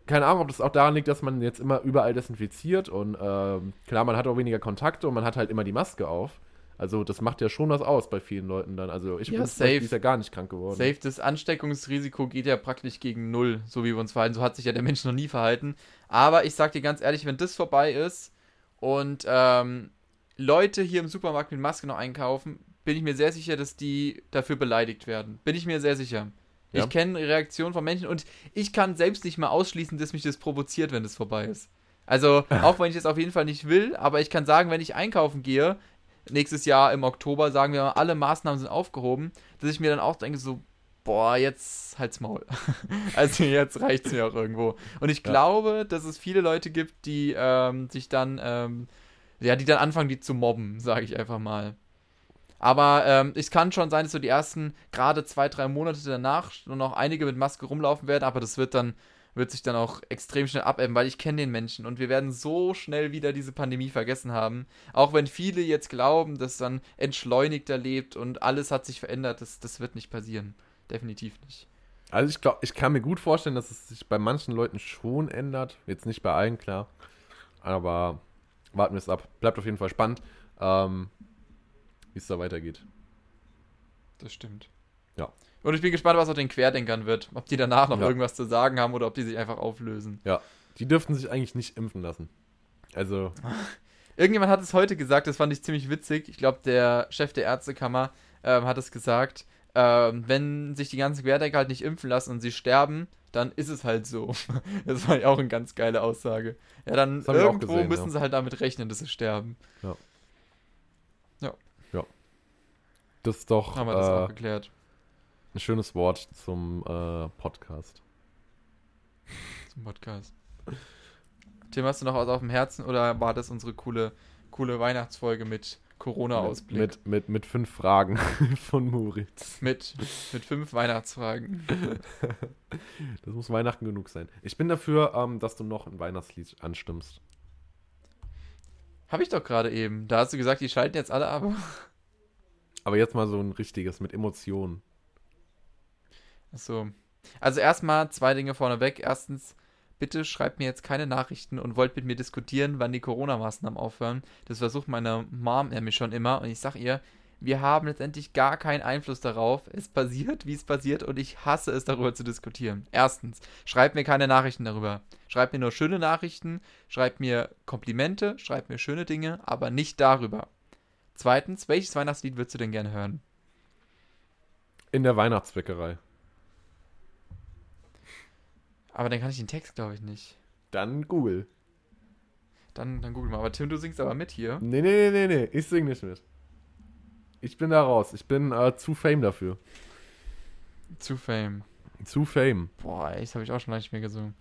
keine Ahnung, ob das auch daran liegt, dass man jetzt immer überall desinfiziert und ähm, klar, man hat auch weniger Kontakte und man hat halt immer die Maske auf. Also, das macht ja schon was aus bei vielen Leuten dann. Also, ich Ja, bin safe. Jahr gar nicht krank geworden. Safe, das Ansteckungsrisiko geht ja praktisch gegen null, so wie wir uns verhalten. So hat sich ja der Mensch noch nie verhalten. Aber ich sag dir ganz ehrlich, wenn das vorbei ist und ähm, Leute hier im Supermarkt mit Maske noch einkaufen, bin ich mir sehr sicher, dass die dafür beleidigt werden. Bin ich mir sehr sicher. Ja. Ich kenne Reaktionen von Menschen und ich kann selbst nicht mal ausschließen, dass mich das provoziert, wenn das vorbei ist. Also, auch wenn ich es auf jeden Fall nicht will, aber ich kann sagen, wenn ich einkaufen gehe, nächstes Jahr im Oktober, sagen wir mal, alle Maßnahmen sind aufgehoben, dass ich mir dann auch denke, so, boah, jetzt halt's Maul. also jetzt reicht's mir auch irgendwo. Und ich Ja. glaube, dass es viele Leute gibt, die ähm, sich dann, ähm, ja, die dann anfangen, die zu mobben, sage ich einfach mal. Aber ähm, es kann schon sein, dass so die ersten gerade zwei, drei Monate danach nur noch einige mit Maske rumlaufen werden, aber das wird dann, wird sich dann auch extrem schnell abebben, weil ich kenne den Menschen und wir werden so schnell wieder diese Pandemie vergessen haben. Auch wenn viele jetzt glauben, dass dann entschleunigter lebt und alles hat sich verändert, das, das wird nicht passieren. Definitiv nicht. Also ich glaube, ich kann mir gut vorstellen, dass es sich bei manchen Leuten schon ändert. Jetzt nicht bei allen, klar. Aber warten wir es ab. Bleibt auf jeden Fall spannend, ähm, wie es da weitergeht. Das stimmt. Ja. Und ich bin gespannt, was aus den Querdenkern wird. Ob die danach noch Ja. irgendwas zu sagen haben oder ob die sich einfach auflösen. Ja, die dürften sich eigentlich nicht impfen lassen. Also, Irgendjemand hat es heute gesagt, das fand ich ziemlich witzig. Ich glaube, der Chef der Ärztekammer ähm, hat es gesagt. Ähm, wenn sich die ganzen Querdenker halt nicht impfen lassen und sie sterben, dann ist es halt so. Das war ja auch eine ganz geile Aussage. Ja, dann auch irgendwo gesehen, müssen ja. sie halt damit rechnen, dass sie sterben. das ist doch Haben wir das auch äh, geklärt. Ein schönes Wort zum äh, Podcast. Zum Podcast. Tim, hast du noch was auf dem Herzen oder war das unsere coole, coole Weihnachtsfolge mit Corona-Ausblick? Mit, mit, mit fünf Fragen von Moritz. Mit, mit fünf Weihnachtsfragen. Das muss Weihnachten genug sein. Ich bin dafür, ähm, dass du noch ein Weihnachtslied anstimmst. Habe ich doch gerade eben. Da hast du gesagt, die schalten jetzt alle ab. Aber jetzt mal so ein richtiges mit Emotionen. Achso. Also erstmal zwei Dinge vorneweg. Erstens, bitte schreibt mir jetzt keine Nachrichten und wollt mit mir diskutieren, wann die Corona-Maßnahmen aufhören. Das versucht meine Mom nämlich schon immer und ich sag ihr, wir haben letztendlich gar keinen Einfluss darauf. Es passiert, wie es passiert und ich hasse es, darüber zu diskutieren. Erstens, schreibt mir keine Nachrichten darüber. Schreibt mir nur schöne Nachrichten, schreibt mir Komplimente, schreibt mir schöne Dinge, aber nicht darüber. Zweitens, welches Weihnachtslied würdest du denn gerne hören? In der Weihnachtsbäckerei. Aber dann kann ich den Text, glaube ich, nicht. Dann Google. Dann, dann google mal. Aber Tim, du singst aber mit hier. Nee, nee, nee, nee, nee. Ich sing nicht mit. Ich bin da raus. Ich bin äh, zu Fame dafür. Zu Fame. Zu Fame. Boah, ey, das habe ich auch schon lange nicht mehr gesungen.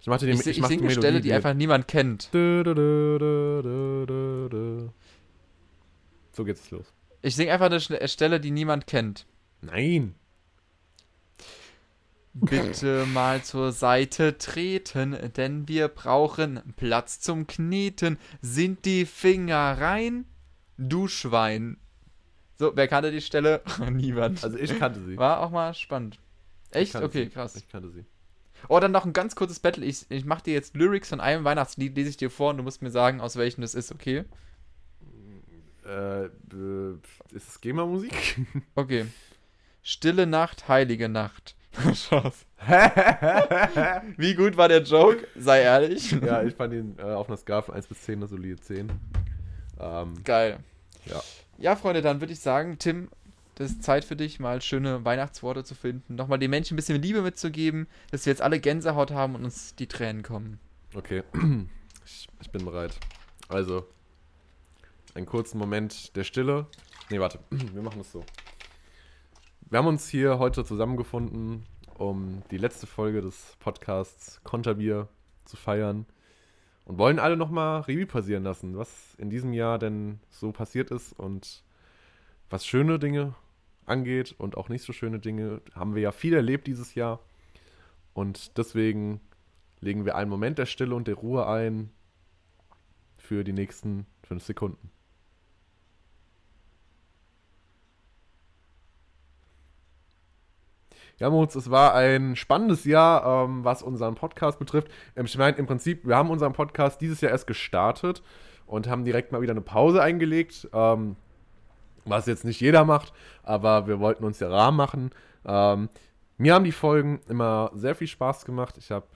Ich mach dir die, Ich, ich, mach singe eine Stelle, die einfach niemand kennt. Du, du, du. So geht's los. Ich singe einfach eine Stelle, die niemand kennt. Nein. Bitte mal zur Seite treten, denn wir brauchen Platz zum Kneten. Sind die Finger rein? Du Schwein. So, wer kannte die Stelle? Niemand. Also ich kannte sie. War auch mal spannend. Echt? Okay, sie. krass. Ich kannte sie. Oh, dann noch ein ganz kurzes Battle. Ich, ich mach dir jetzt Lyrics von einem Weihnachtslied, lese ich dir vor und du musst mir sagen, aus welchem das ist, okay? Äh, äh, ist es GEMA-Musik? Okay. Stille Nacht, heilige Nacht. Spaß. Wie gut war der Joke? Sei ehrlich. ja, ich fand ihn äh, auf einer Skala von 1 bis 10 eine solide 10. Ähm, Geil. Ja. Ja, Freunde, dann würde ich sagen, Tim, das ist Zeit für dich, mal schöne Weihnachtsworte zu finden. Nochmal den Menschen ein bisschen Liebe mitzugeben, dass wir jetzt alle Gänsehaut haben und uns die Tränen kommen. okay. Ich, ich bin bereit. Also, einen kurzen Moment der Stille. Nee, warte. Wir machen es so. Wir haben uns hier heute zusammengefunden, um die letzte Folge des Podcasts Konterbier zu feiern und wollen alle nochmal Revue passieren lassen, was in diesem Jahr denn so passiert ist und was schöne Dinge angeht und auch nicht so schöne Dinge, haben wir ja viel erlebt dieses Jahr. Und deswegen legen wir einen Moment der Stille und der Ruhe ein für die nächsten fünf Sekunden. Ja, Moritz, es war ein spannendes Jahr, ähm, was unseren Podcast betrifft. Ähm, Ich meine, im Prinzip, wir haben unseren Podcast dieses Jahr erst gestartet und haben direkt mal wieder eine Pause eingelegt, ähm, was jetzt nicht jeder macht, aber wir wollten uns ja rar machen. Ähm, mir haben die Folgen immer sehr viel Spaß gemacht. Ich habe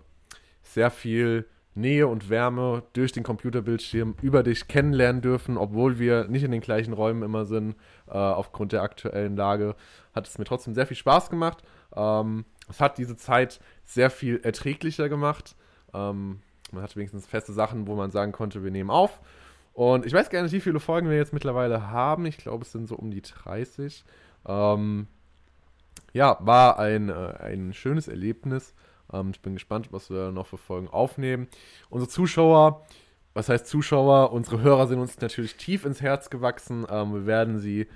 äh, sehr viel Nähe und Wärme durch den Computerbildschirm über dich kennenlernen dürfen, obwohl wir nicht in den gleichen Räumen immer sind, äh, aufgrund der aktuellen Lage. Hat es mir trotzdem sehr viel Spaß gemacht. Ähm, es hat diese Zeit sehr viel erträglicher gemacht. Ähm, man hat wenigstens feste Sachen, wo man sagen konnte, wir nehmen auf. Und ich weiß gar nicht, wie viele Folgen wir jetzt mittlerweile haben. Ich glaube, es sind so um die 30. Ähm, ja, war ein, äh, ein schönes Erlebnis. Ähm, ich bin gespannt, was wir noch für Folgen aufnehmen. Unsere Zuschauer, was heißt Zuschauer? Unsere Hörer sind uns natürlich tief ins Herz gewachsen. Ähm, wir werden sie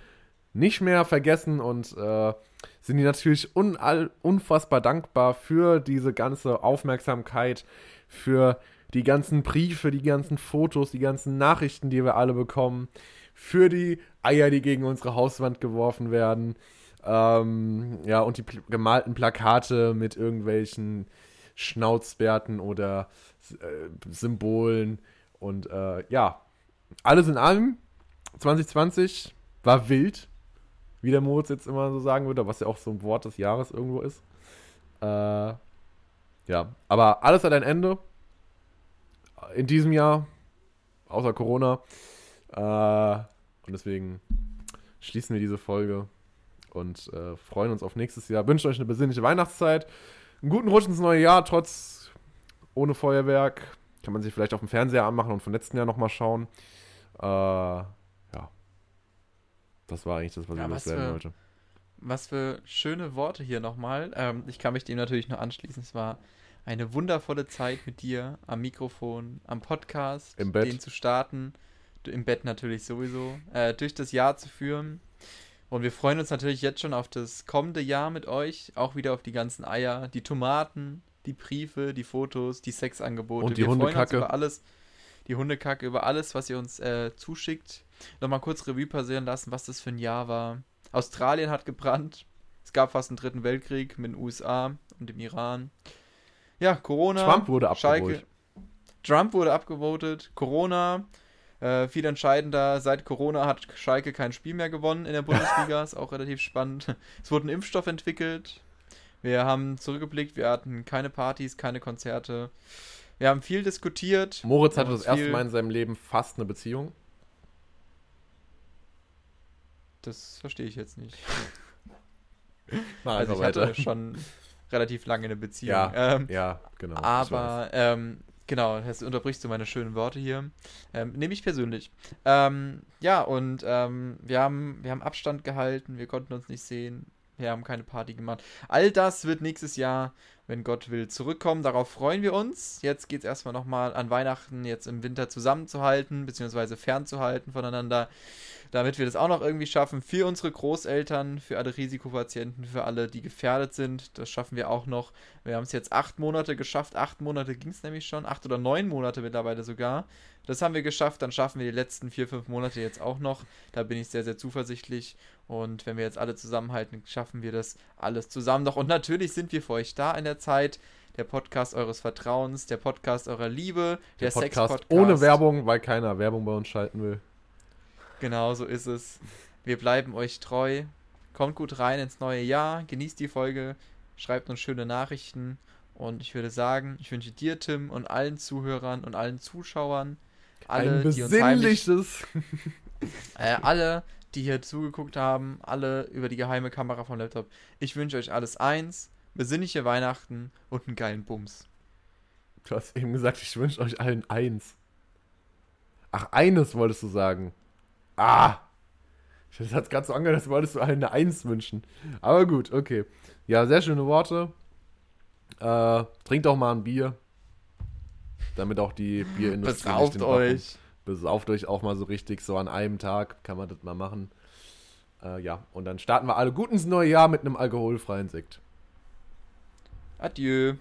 nicht mehr vergessen und äh, sind ihnen natürlich unall, unfassbar dankbar für diese ganze Aufmerksamkeit, für die ganzen Briefe, die ganzen Fotos, die ganzen Nachrichten, die wir alle bekommen, für die Eier, die gegen unsere Hauswand geworfen werden. Ähm, ja, und die gemalten Plakate mit irgendwelchen Schnauzbärten oder äh, Symbolen. Und äh, ja, alles in allem, 2020 war wild, wie der Moritz jetzt immer so sagen würde, was ja auch so ein Wort des Jahres irgendwo ist. Äh, ja, aber alles hat ein Ende. In diesem Jahr, außer Corona. Äh, und deswegen schließen wir diese Folge und äh, freuen uns auf nächstes Jahr. Wünschen euch eine besinnliche Weihnachtszeit. Einen guten Rutsch ins neue Jahr, trotz ohne Feuerwerk. Kann man sich vielleicht auf dem Fernseher anmachen und vom letzten Jahr nochmal schauen. Äh. Das war eigentlich das, was Ja, ich loswerden für- wollte. Was für schöne Worte hier nochmal. Ähm, ich kann mich dem natürlich nur anschließen. Es war eine wundervolle Zeit mit dir am Mikrofon, am Podcast, Im Bett. den zu starten, im Bett natürlich sowieso, äh, durch das Jahr zu führen. Und wir freuen uns natürlich jetzt schon auf das kommende Jahr mit euch, auch wieder auf die ganzen Eier, die Tomaten, die Briefe, die Fotos, die Sexangebote. Und die wir freuen uns Hundekacke. über alles, die Hundekacke, über alles, was ihr uns äh, zuschickt. Nochmal kurz Revue passieren lassen, was das für ein Jahr war. Australien hat gebrannt. Es gab fast einen dritten Weltkrieg mit den USA und dem Iran. Ja, Corona. Trump wurde abgeholt. Trump wurde abgevotet. Corona. Äh, viel entscheidender, seit Corona hat Schalke kein Spiel mehr gewonnen in der Bundesliga. ist auch relativ spannend. Es wurde ein Impfstoff entwickelt. Wir haben zurückgeblickt, wir hatten keine Partys, keine Konzerte. Wir haben viel diskutiert. Moritz hatte das erste Mal in seinem Leben fast eine Beziehung. Das verstehe ich jetzt nicht. Mach Also ich hatte schon relativ lange eine Beziehung. Ja, ähm, Ja, genau. aber ähm, genau, jetzt unterbrichst du meine schönen Worte hier. Ähm, Nehme ich persönlich. Ähm, ja, und ähm, wir, haben, wir haben Abstand gehalten, wir konnten uns nicht sehen, wir haben keine Party gemacht. All das wird nächstes Jahr, wenn Gott will, zurückkommen. Darauf freuen wir uns. Jetzt geht es erstmal nochmal an Weihnachten, jetzt im Winter zusammenzuhalten, beziehungsweise fernzuhalten voneinander, damit wir das auch noch irgendwie schaffen. Für unsere Großeltern, für alle Risikopatienten, für alle, die gefährdet sind. Das schaffen wir auch noch. Wir haben es jetzt acht Monate geschafft. Acht Monate ging es nämlich schon. Acht oder neun Monate mittlerweile sogar. Das haben wir geschafft. Dann schaffen wir die letzten vier, fünf Monate jetzt auch noch. Da bin ich sehr, sehr zuversichtlich. Und wenn wir jetzt alle zusammenhalten, schaffen wir das alles zusammen noch. Und natürlich sind wir für euch da in der Zeit. Der Podcast eures Vertrauens, der Podcast eurer Liebe, der, der Podcast Sex-Podcast. ohne Werbung, weil keiner Werbung bei uns schalten will. Genau so ist es. Wir bleiben euch treu. Kommt gut rein ins neue Jahr. Genießt die Folge. Schreibt uns schöne Nachrichten. Und ich würde sagen, ich wünsche dir, Tim, und allen Zuhörern und allen Zuschauern, alle, Ein die uns heimlich, besinnliches. äh, alle, die hier zugeguckt haben, alle über die geheime Kamera vom Laptop. Ich wünsche euch alles eins, besinnliche Weihnachten und einen geilen Bums. Du hast eben gesagt, ich wünsche euch allen eins. Ach, eines wolltest du sagen. Ah! Das hat gerade so angehört, als wolltest du allen eine Eins wünschen. Aber gut, okay. Ja, sehr schöne Worte. Äh, trinkt auch mal ein Bier. Damit auch die Bierindustrie nicht Besauft Bach euch. besauft euch auch mal so richtig, so an einem Tag kann man das mal machen. Äh, ja, und dann starten wir alle gut ins neue Jahr mit einem alkoholfreien Sekt. Adieu.